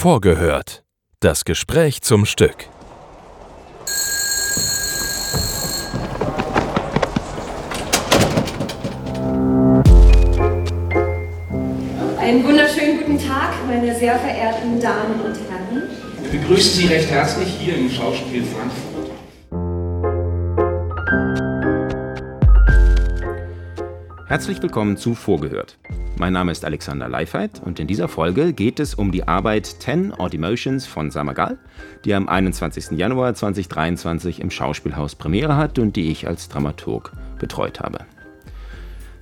Vorgehört. Das Gespräch zum Stück. Einen wunderschönen guten Tag, meine sehr verehrten Damen und Herren. Wir begrüßen Sie recht herzlich hier im Schauspiel Frankfurt. Herzlich willkommen zu Vorgehört. Mein Name ist Alexander Leifheit und in dieser Folge geht es um die Arbeit Ten Odd Emotions von Samagal, die am 21. Januar 2023 im Schauspielhaus Premiere hat und die ich als Dramaturg betreut habe.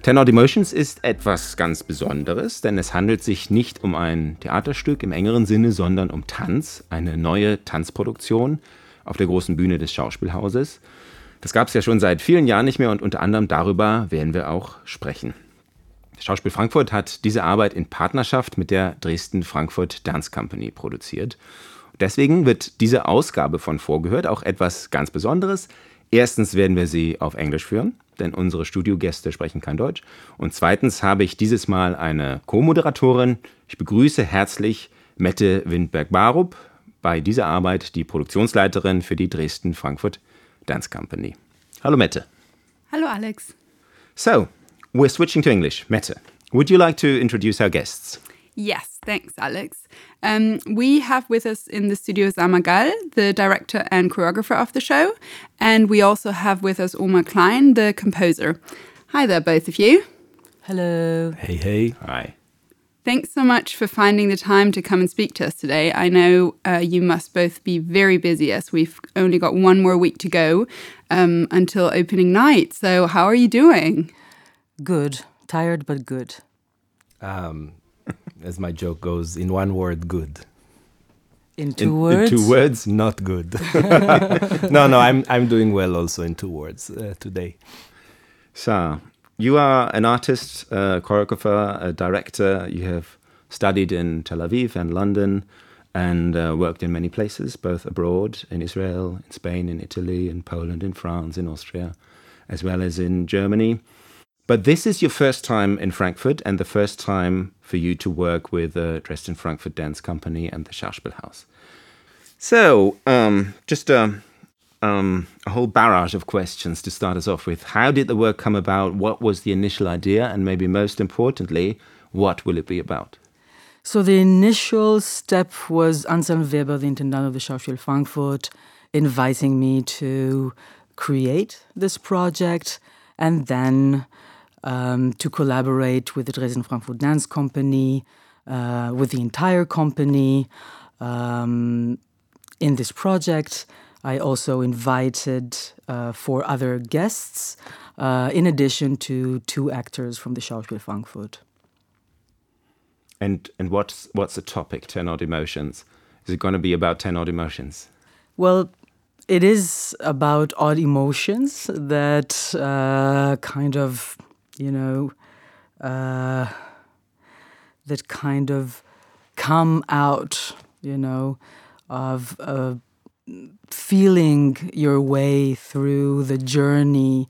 Ten Odd Emotions ist etwas ganz Besonderes, denn es handelt sich nicht um ein Theaterstück im engeren Sinne, sondern um Tanz, eine neue Tanzproduktion auf der großen Bühne des Schauspielhauses. Das gab es ja schon seit vielen Jahren nicht mehr und unter anderem darüber werden wir auch sprechen. Das Schauspiel Frankfurt hat diese Arbeit in Partnerschaft mit der Dresden Frankfurt Dance Company produziert. Deswegen wird diese Ausgabe von Vorgehört auch etwas ganz Besonderes. Erstens werden wir sie auf Englisch führen, denn unsere Studiogäste sprechen kein Deutsch. Und zweitens habe ich dieses Mal eine Co-Moderatorin. Ich begrüße herzlich Mette Windberg-Barup, bei dieser Arbeit die Produktionsleiterin für die Dresden Frankfurt Dance Company. Hallo Mette. Hallo Alex. So, we're switching to English. Mette, would you like to introduce our guests? Yes, thanks, Alex. Um, we have with us in the studio Saar Magal, the director and choreographer of the show, and we also have with us Omer Klein, the composer. Hi there, both of you. Hello. Hey, hey. Hi. Thanks so much for finding the time to come and speak to us today. I know uh, you must both be very busy as we've only got one more week to go um, until opening night. So, how are you doing? Good. Tired but good. Um, as my joke goes, in one word, good. In In- two words. In two words, not good. no, no, I'm I'm doing well also in two words uh, today. So, you are an artist, a choreographer, a director. You have studied in Tel Aviv and London and uh, worked in many places, both abroad, in Israel, in Spain, in Italy, in Poland, in France, in Austria, as well as in Germany. But this is your first time in Frankfurt and the first time for you to work with the Dresden Frankfurt Dance Company and the Schauspielhaus. So, um, just a, um, a whole barrage of questions to start us off with. How did the work come about? What was the initial idea? And maybe most importantly, what will it be about? So the initial step was Anselm Weber, the intendant of the Schauspiel Frankfurt, inviting me to create this project and then um, to collaborate with the Dresden Frankfurt Dance Company, uh, with the entire company. Um, in this project, I also invited uh, four other guests, uh, in addition to two actors from the Schauspiel Frankfurt. And and what's what's the topic? Ten odd emotions. Is it going to be about ten odd emotions? Well, it is about odd emotions that uh, kind of, you know, uh, that kind of come out, you know, of uh, feeling your way through the journey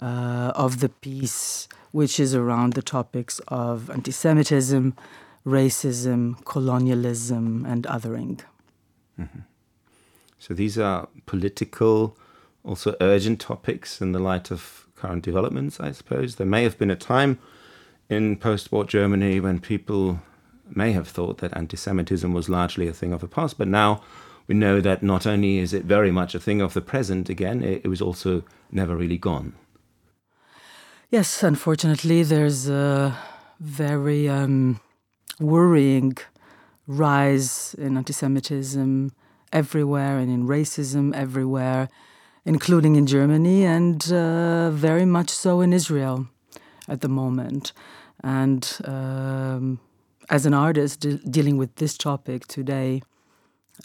uh, of the piece, which is around the topics of anti Semitism, racism, colonialism, and othering. So these are political, also urgent topics in the light of current developments, I suppose. There may have been a time in post war Germany when people may have thought that anti Semitism was largely a thing of the past, but now we know that not only is it very much a thing of the present again, it, it was also never really gone. Yes, unfortunately, there's a very um, worrying rise in anti Semitism everywhere and in racism everywhere, including in Germany and uh, very much so in Israel at the moment. And um, as an artist de- dealing with this topic today,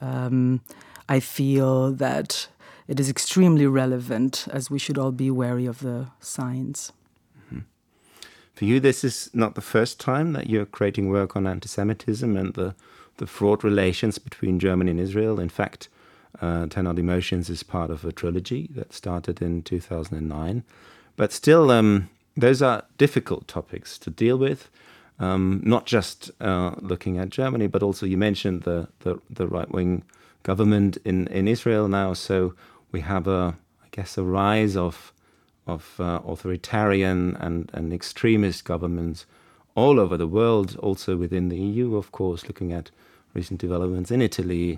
um, I feel that it is extremely relevant as we should all be wary of the signs. For you, this is not the first time that you're creating work on anti Semitism and the, the fraught relations between Germany and Israel. In fact, uh, Ten Odd Emotions is part of a trilogy that started in 2009. But still, um, those are difficult topics to deal with. um, not just uh, looking at Germany, but also you mentioned the, the, the right wing government in, in Israel now. So we have a, I guess, a rise of of uh, authoritarian and, and extremist governments all over the world, also within the EU, of course, looking at recent developments in Italy,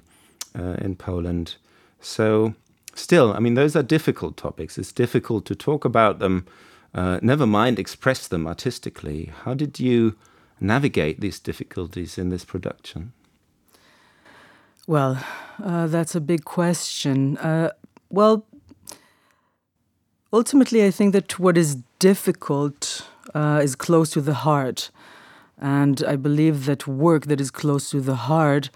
uh, in Poland. So, still, I mean, those are difficult topics. It's difficult to talk about them, uh, never mind express them artistically. How did you navigate these difficulties in this production? Well, uh, that's a big question. Uh, well, ultimately, I think that what is difficult uh, is close to the heart. And I believe that work that is close to the heart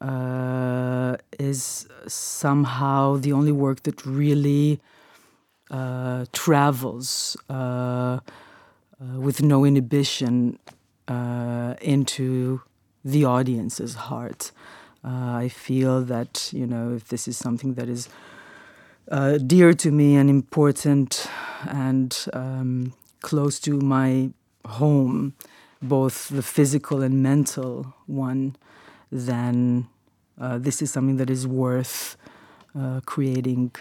uh, is somehow the only work that really uh, travels uh, uh, with no inhibition uh, into the audience's heart. I feel that, you know, if this is something that is uh, dear to me and important and um, close to my home, both the physical and mental one, then uh, this is something that is worth uh, creating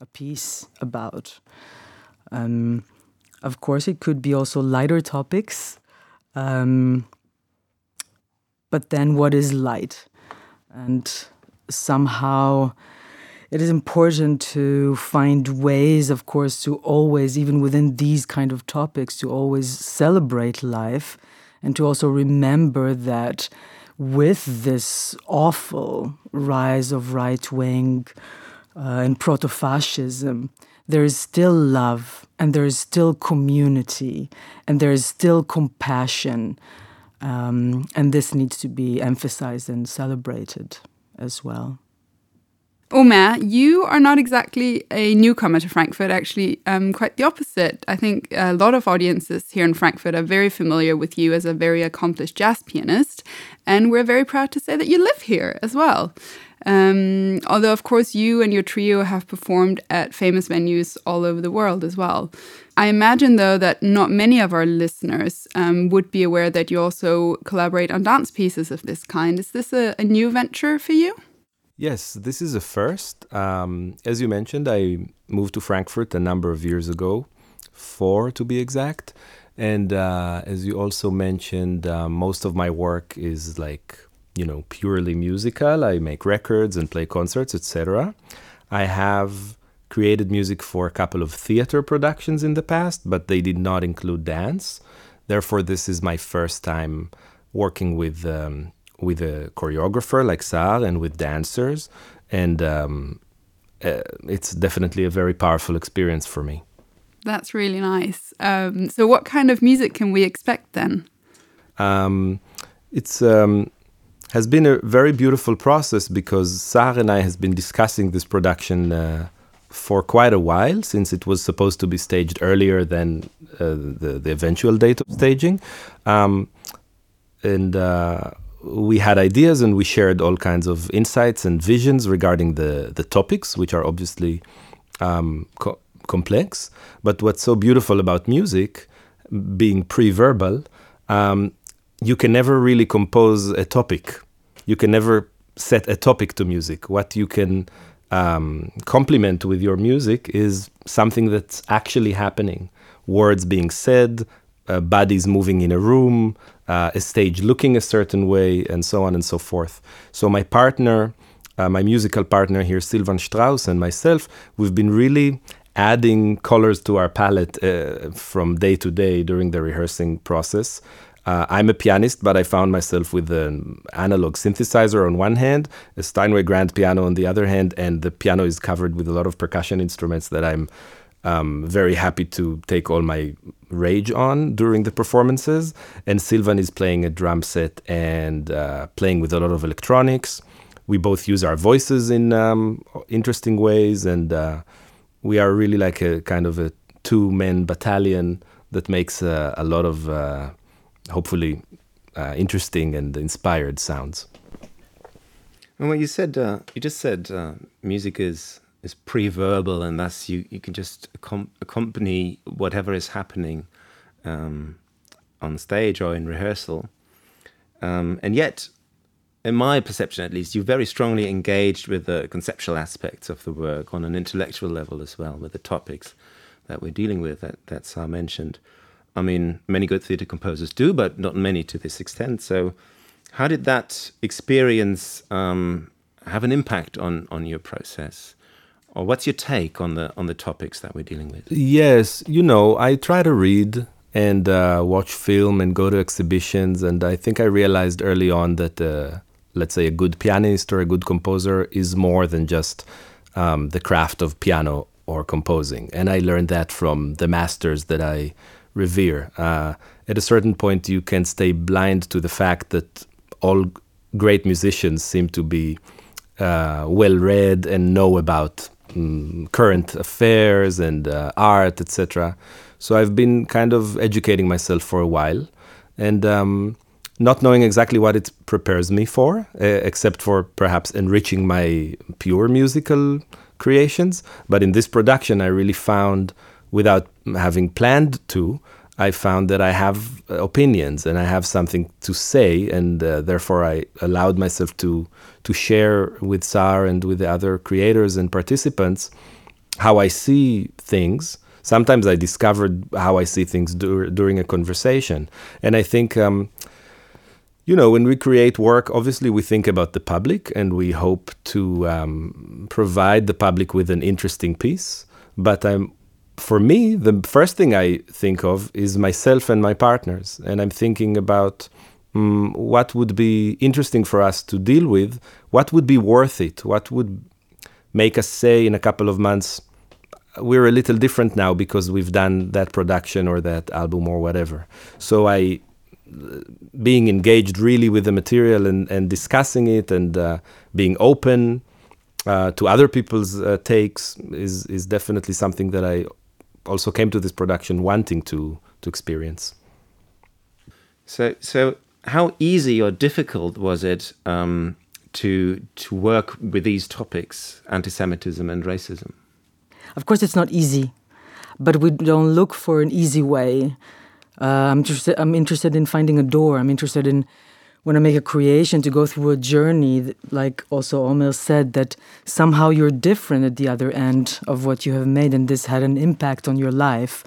a piece about. Um, of course, it could be also lighter topics. Um, but then, what is light? And somehow, it is important to find ways, of course, to always, even within these kind of topics, to always celebrate life and to also remember that with this awful rise of right wing uh, and proto fascism, there is still love and there is still community and there is still compassion. Um, and this needs to be emphasized and celebrated as well. Omer, you are not exactly a newcomer to Frankfurt, actually, um, quite the opposite. I think a lot of audiences here in Frankfurt are very familiar with you as a very accomplished jazz pianist, and we're very proud to say that you live here as well. Um, although, of course, you and your trio have performed at famous venues all over the world as well. I imagine, though, that not many of our listeners um, would be aware that you also collaborate on dance pieces of this kind. Is this a, a new venture for you? Yes, this is a first. Um, as you mentioned, I moved to Frankfurt a number of years ago, four to be exact. And uh, as you also mentioned, uh, most of my work is like, you know, purely musical. I make records and play concerts, etc. I have created music for a couple of theater productions in the past, but they did not include dance. Therefore, this is my first time working with um, with a choreographer like Saar and with dancers, and um, uh, it's definitely a very powerful experience for me. That's really nice. Um, so, what kind of music can we expect then? Um, it's um, has been a very beautiful process because Saar and I has been discussing this production uh, for quite a while since it was supposed to be staged earlier than uh, the the eventual date of staging, um, and uh, we had ideas and we shared all kinds of insights and visions regarding the the topics, which are obviously um, co complex. But what's so beautiful about music, being pre-verbal, um, you can never really compose a topic. You can never set a topic to music. What you can um, complement with your music is something that's actually happening. Words being said, uh, bodies moving in a room, uh, a stage looking a certain way, and so on and so forth. So my partner, uh, my musical partner here, Silvan Strauss, and myself, we've been really adding colors to our palette uh, from day to day during the rehearsing process. Uh, I'm a pianist, but I found myself with an analog synthesizer on one hand, a Steinway grand piano on the other hand, and the piano is covered with a lot of percussion instruments that I'm um, very happy to take all my rage on during the performances. And Silvan is playing a drum set and uh, playing with a lot of electronics. We both use our voices in um, interesting ways, and uh, we are really like a kind of a two men battalion that makes uh, a lot of uh, hopefully uh, interesting and inspired sounds. And what you said, uh, you just said music is is pre-verbal, and thus you, you can just accom- accompany whatever is happening um, on stage or in rehearsal. Um, and yet, in my perception at least, you're very strongly engaged with the conceptual aspects of the work on an intellectual level as well, with the topics that we're dealing with that, that mentioned. I mean, many good theatre composers do, but not many to this extent. So, how did that experience um, have an impact on, on your process? Or what's your take on the on the topics that we're dealing with? Yes, you know, I try to read and uh, watch film and go to exhibitions, and I think I realized early on that, uh, let's say, a good pianist or a good composer is more than just um, the craft of piano or composing, and I learned that from the masters that I revere. Uh, at a certain point, you can stay blind to the fact that all great musicians seem to be uh, well read and know about um, current affairs and uh, art, etc. So I've been kind of educating myself for a while, and um, not knowing exactly what it prepares me for, uh, except for perhaps enriching my pure musical creations. But in this production, I really found, without having planned to, I found that I have opinions and I have something to say, and uh, therefore I allowed myself to to share with Saar and with the other creators and participants how I see things. Sometimes I discovered how I see things dur- during a conversation, and I think. Um, you know, when we create work, obviously we think about the public and we hope to um, provide the public with an interesting piece. But I'm for me, the first thing I think of is myself and my partners. And I'm thinking about um, what would be interesting for us to deal with, what would be worth it, what would make us say in a couple of months, we're a little different now because we've done that production or that album or whatever. So I, being engaged really with the material and, and discussing it and uh, being open uh, to other people's uh, takes is is definitely something that I also came to this production wanting to to experience. So, so how easy or difficult was it um, to to work with these topics, anti-Semitism and racism? Of course, it's not easy, but we don't look for an easy way. Uh, I'm interested. I'm interested in finding a door. I'm interested in when I make a creation to go through a journey, like also Omer said, that somehow you're different at the other end of what you have made, and this had an impact on your life.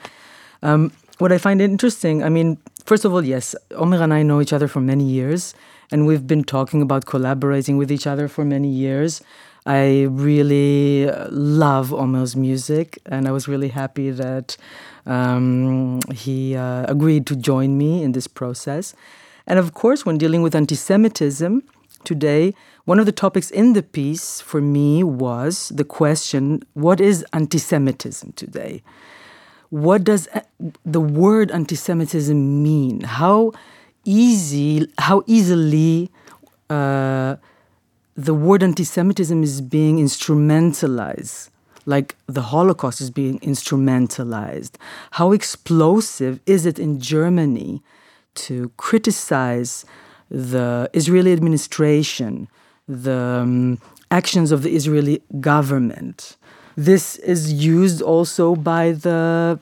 Um, what I find interesting, I mean, first of all, yes, Omer and I know each other for many years, and we've been talking about collaborating with each other for many years. I really uh, love Omer's music, and I was really happy that um, he uh, agreed to join me in this process. And of course, when dealing with anti Semitism today, one of the topics in the piece for me was the question what is anti Semitism today? What does the word anti Semitism mean? How easy, how easily uh, the word anti Semitism is being instrumentalized like the Holocaust is being instrumentalized. How explosive is it in Germany to criticize the Israeli administration, the um, actions of the Israeli government. This is used also by the,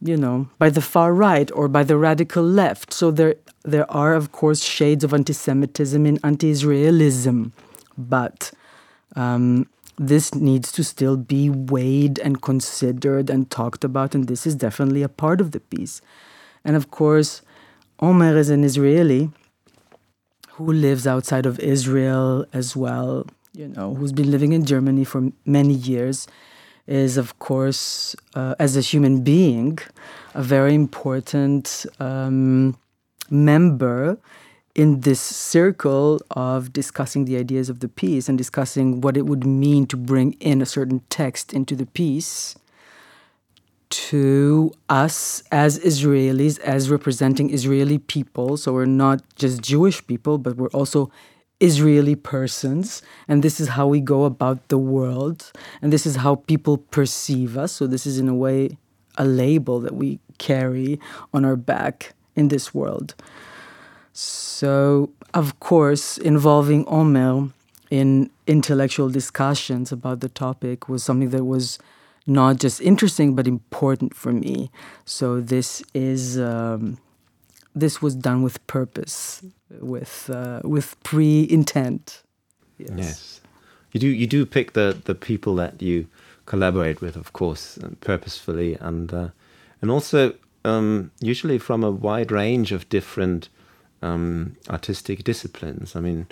you know, by the far right or by the radical left. So there, there are of course shades of anti-Semitism in anti-Israelism, but um, this needs to still be weighed and considered and talked about, and this is definitely a part of the piece. And of course, Omer is an Israeli who lives outside of Israel as well, you know, who's been living in Germany for many years, is, of course, uh, as a human being, a very important um, member in this circle of discussing the ideas of the piece and discussing what it would mean to bring in a certain text into the piece to us as Israelis, as representing Israeli people. So we're not just Jewish people, but we're also Israeli persons. And this is how we go about the world. And this is how people perceive us. So this is, in a way, a label that we carry on our back in this world. So, of course, involving Omer in intellectual discussions about the topic was something that was not just interesting but important for me. So this is um, this was done with purpose, with uh, with pre-intent. Yes. yes. you do. You do pick the the people that you collaborate with, of course, uh, purposefully, and uh, and also um, usually from a wide range of different um, artistic disciplines. I mean,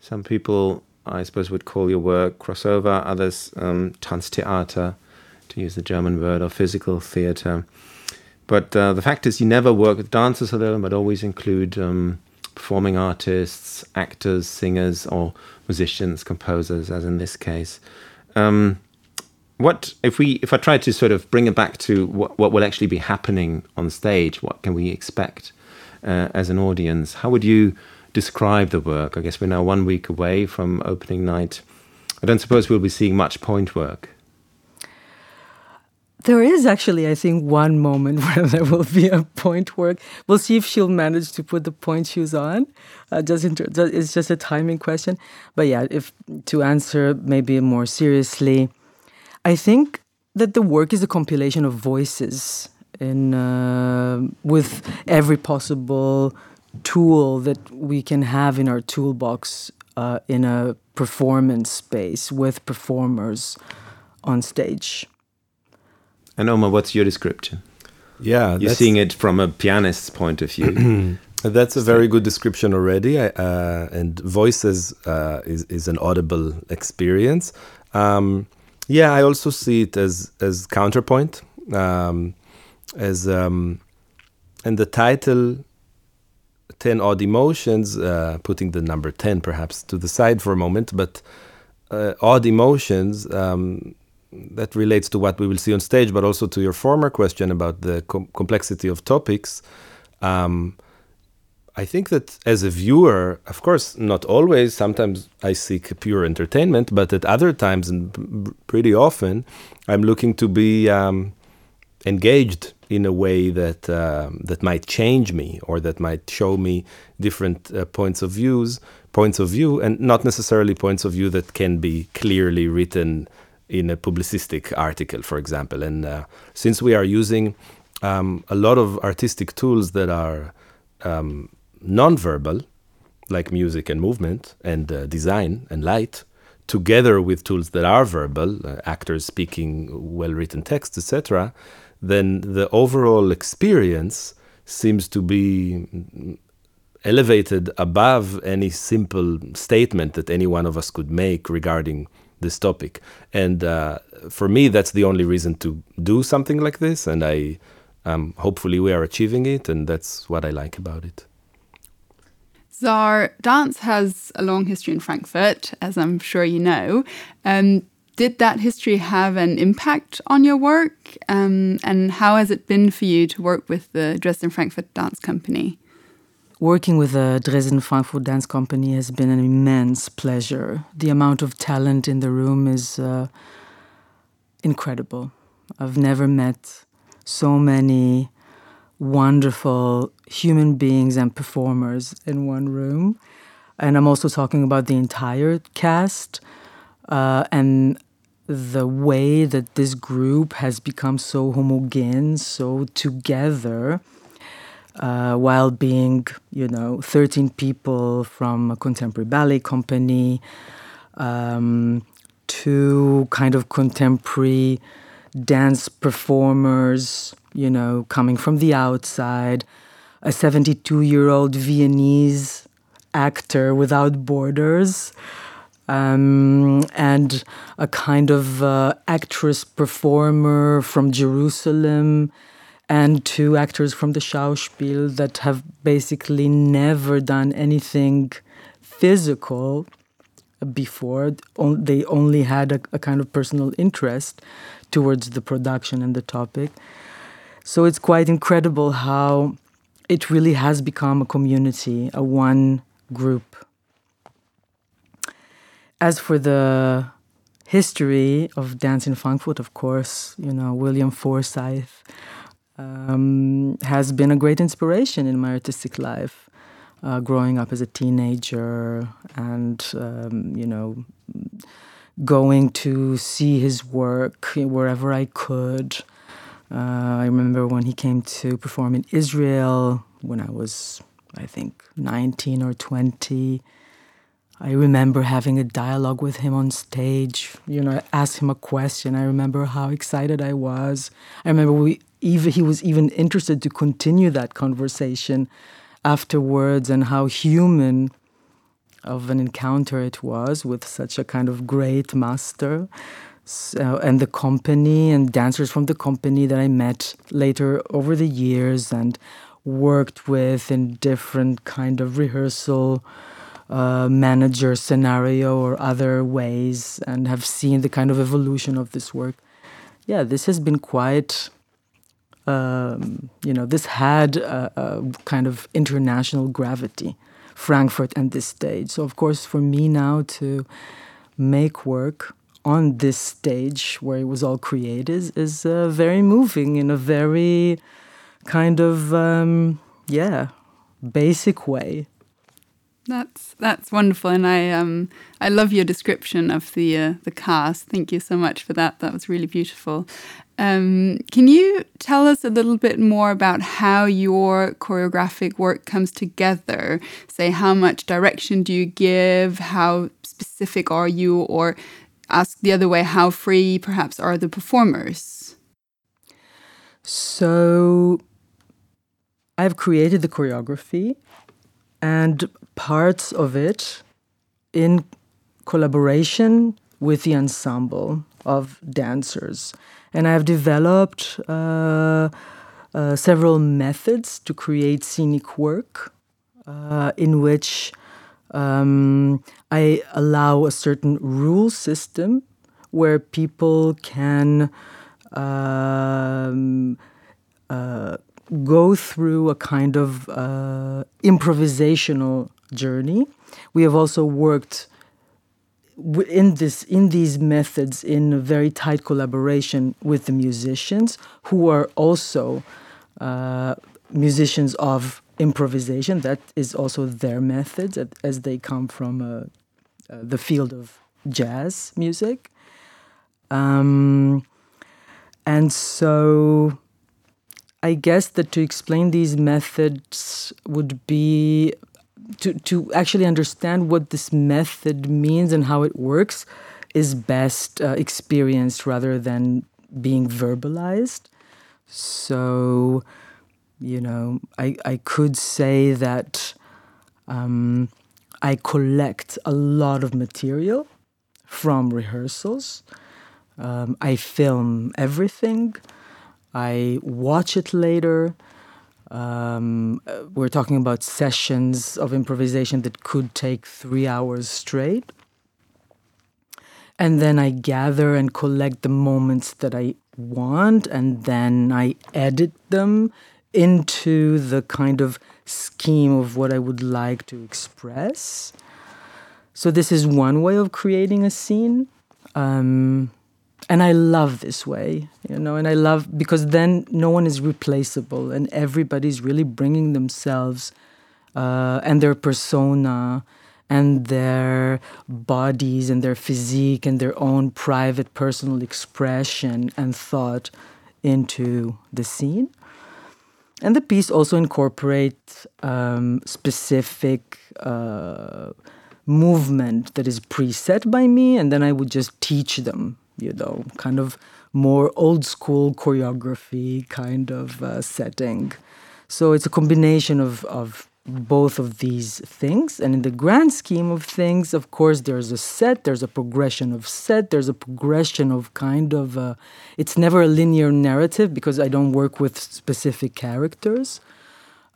some people, I suppose, would call your work crossover. Others, um, Tanztheater, to use the German word, or physical theater. But uh, the fact is, you never work with dancers alone, but always include um, performing artists, actors, singers, or musicians, composers, as in this case. Um, what if we if I try to sort of bring it back to what, what will actually be happening on stage? What can we expect uh, as an audience? How would you describe the work? I guess we're now one week away from opening night. I don't suppose we'll be seeing much point work. There is actually, I think, one moment where there will be a point work. We'll see if she'll manage to put the point shoes on. Uh, just inter- it's just a timing question. But yeah, if to answer maybe more seriously, I think that the work is a compilation of voices in uh, with every possible tool that we can have in our toolbox uh, in a performance space with performers on stage. And Omer, what's your description? Yeah, you're seeing it from a pianist's point of view. that's a very good description already. Uh, and voices uh, is is an audible experience. Um, yeah, I also see it as as counterpoint, um, as um, and the title, ten odd emotions, uh, putting the number ten perhaps to the side for a moment, but uh, odd emotions. Um, that relates to what we will see on stage, but also to your former question about the com complexity of topics. Um, I think that as a viewer, of course, not always, sometimes I seek pure entertainment, but at other times, and pretty often, I'm looking to be um, engaged in a way that uh, that might change me or that might show me different uh, points of views, points of view, and not necessarily points of view that can be clearly written in a publicistic article, for example. And uh, since we are using um, a lot of artistic tools that are um, nonverbal, like music and movement and uh, design and light, together with tools that are verbal, uh, actors speaking well written text, etc., then the overall experience seems to be elevated above any simple statement that any one of us could make regarding this topic. And uh, for me, that's the only reason to do something like this. And I, um, hopefully, we are achieving it, and that's what I like about it. Saar dance has a long history in Frankfurt, as I'm sure you know. Um, did that history have an impact on your work? Um, and how has it been for you to work with the Dresden Frankfurt Dance Company? Working with the Dresden Frankfurt Dance Company has been an immense pleasure. The amount of talent in the room is uh, incredible. I've never met so many wonderful human beings and performers in one room. And I'm also talking about the entire cast uh, and the way that this group has become so homogeneous, so together, uh, while being, you know, 13 people from a contemporary ballet company, um, two kind of contemporary dance performers, you know, coming from the outside, a 72 year old Viennese actor without borders, um, and a kind of uh, actress performer from Jerusalem, and two actors from the Schauspiel that have basically never done anything physical before. They only had a, a kind of personal interest towards the production and the topic. So it's quite incredible how it really has become a community, a one group. As for the history of dance in Frankfurt, of course, you know, William Forsythe um, has been a great inspiration in my artistic life. Uh, growing up as a teenager and, um, you know, going to see his work wherever I could. Uh, I remember when he came to perform in Israel when I was, I think, 19 or 20. I remember having a dialogue with him on stage. You know, I asked him a question. I remember how excited I was. I remember we even he was even interested to continue that conversation afterwards and how human of an encounter it was with such a kind of great master. So, and the company and dancers from the company that I met later over the years and worked with in different kind of rehearsal uh, manager scenario or other ways and have seen the kind of evolution of this work. Yeah, this has been quite, um, you know, this had a, a, kind of international gravity, Frankfurt and this stage. So, of course, for me now to make work on this stage where it was all created is, uh, very moving in a very kind of, um, yeah, basic way. That's that's wonderful, and I um I love your description of the uh, the cast. Thank you so much for that. That was really beautiful. Um, can you tell us a little bit more about how your choreographic work comes together? Say, how much direction do you give? How specific are you? Or ask the other way, how free perhaps are the performers? So, I've created the choreography and parts of it in collaboration with the ensemble of dancers. And I've developed uh, uh, several methods to create scenic work uh, in which um, I allow a certain rule system where people can um, uh, go through a kind of uh, improvisational journey. We have also worked in this in these methods in a very tight collaboration with the musicians who are also uh, musicians of improvisation. That is also their methods as they come from uh, uh, the field of jazz music. Um, and so I guess that to explain these methods would be to, to actually understand what this method means and how it works is best uh, experienced rather than being verbalized. So, you know, I, I could say that um, I collect a lot of material from rehearsals. Um, I film everything. I watch it later. Um, we're talking about sessions of improvisation that could take three hours straight. And then I gather and collect the moments that I want, and then I edit them into the kind of scheme of what I would like to express. So, this is one way of creating a scene. Um, and I love this way, you know, and I love because then no one is replaceable and everybody's really bringing themselves uh, and their persona and their bodies and their physique and their own private personal expression and thought into the scene. And the piece also incorporates um, specific uh, movement that is preset by me, and then I would just teach them you know, kind of more old school choreography kind of uh, setting. So it's a combination of, of both of these things. And in the grand scheme of things, of course, there's a set, there's a progression of set, there's a progression of kind of, uh, it's never a linear narrative because I don't work with specific characters.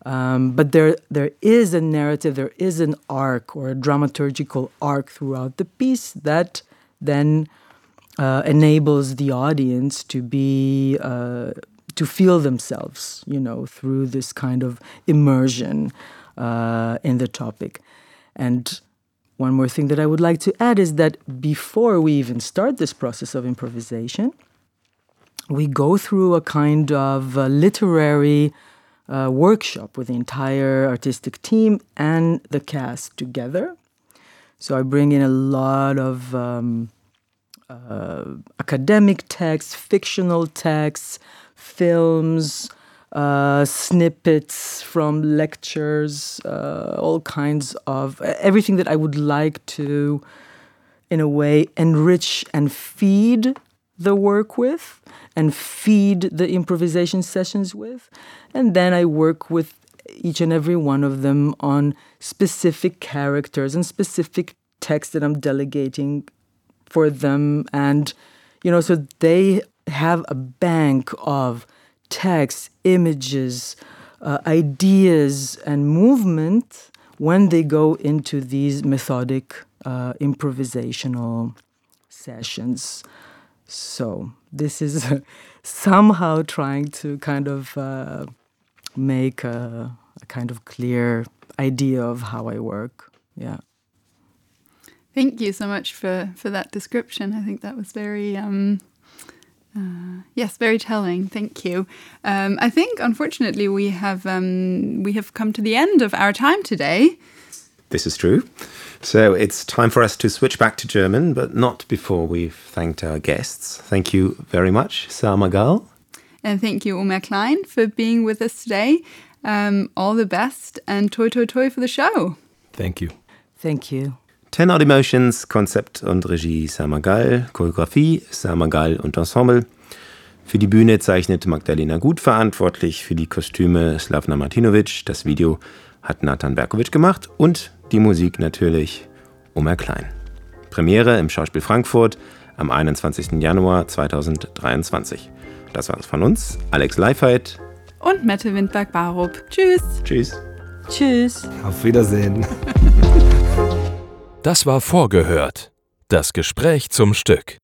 Um, but there, there is a narrative, there is an arc or a dramaturgical arc throughout the piece that then uh, enables the audience to be uh, to feel themselves, you know, through this kind of immersion uh, in the topic. And one more thing that I would like to add is that before we even start this process of improvisation, we go through a kind of literary uh, workshop with the entire artistic team and the cast together. So I bring in a lot of um, uh, academic texts, fictional texts, films, uh, snippets from lectures, uh, all kinds of everything that I would like to, in a way, enrich and feed the work with and feed the improvisation sessions with. And then I work with each and every one of them on specific characters and specific texts that I'm delegating for them. And, you know, so they have a bank of texts, images, uh, ideas, and movement when they go into these methodic uh, improvisational sessions. So this is somehow trying to kind of uh, make a, a kind of clear idea of how I work. Yeah. Thank you so much for for that description. I think that was very um, uh, yes, very telling. Thank you. Um, I think, unfortunately, we have um, we have come to the end of our time today. This is true. So it's time for us to switch back to German, but not before we've thanked our guests. Thank you very much, Saar Magal. And thank you, Omer Klein, for being with us today. Um, all the best and toi toi toi for the show. Thank you. Thank you. Ten Odd Emotions, Konzept und Regie Samagal, Choreografie Samagal und Ensemble. Für die Bühne zeichnet Magdalena Gut verantwortlich, für die Kostüme Slavna Martinovic, das Video hat Nathan Berkovic gemacht und die Musik natürlich Omer Klein. Premiere im Schauspiel Frankfurt am 21. Januar 2023. Das war's von uns, Alex Leifheit und Mette Windberg-Barup. Tschüss. Tschüss. Tschüss. Auf Wiedersehen. Das war vorgehört. Das Gespräch zum Stück.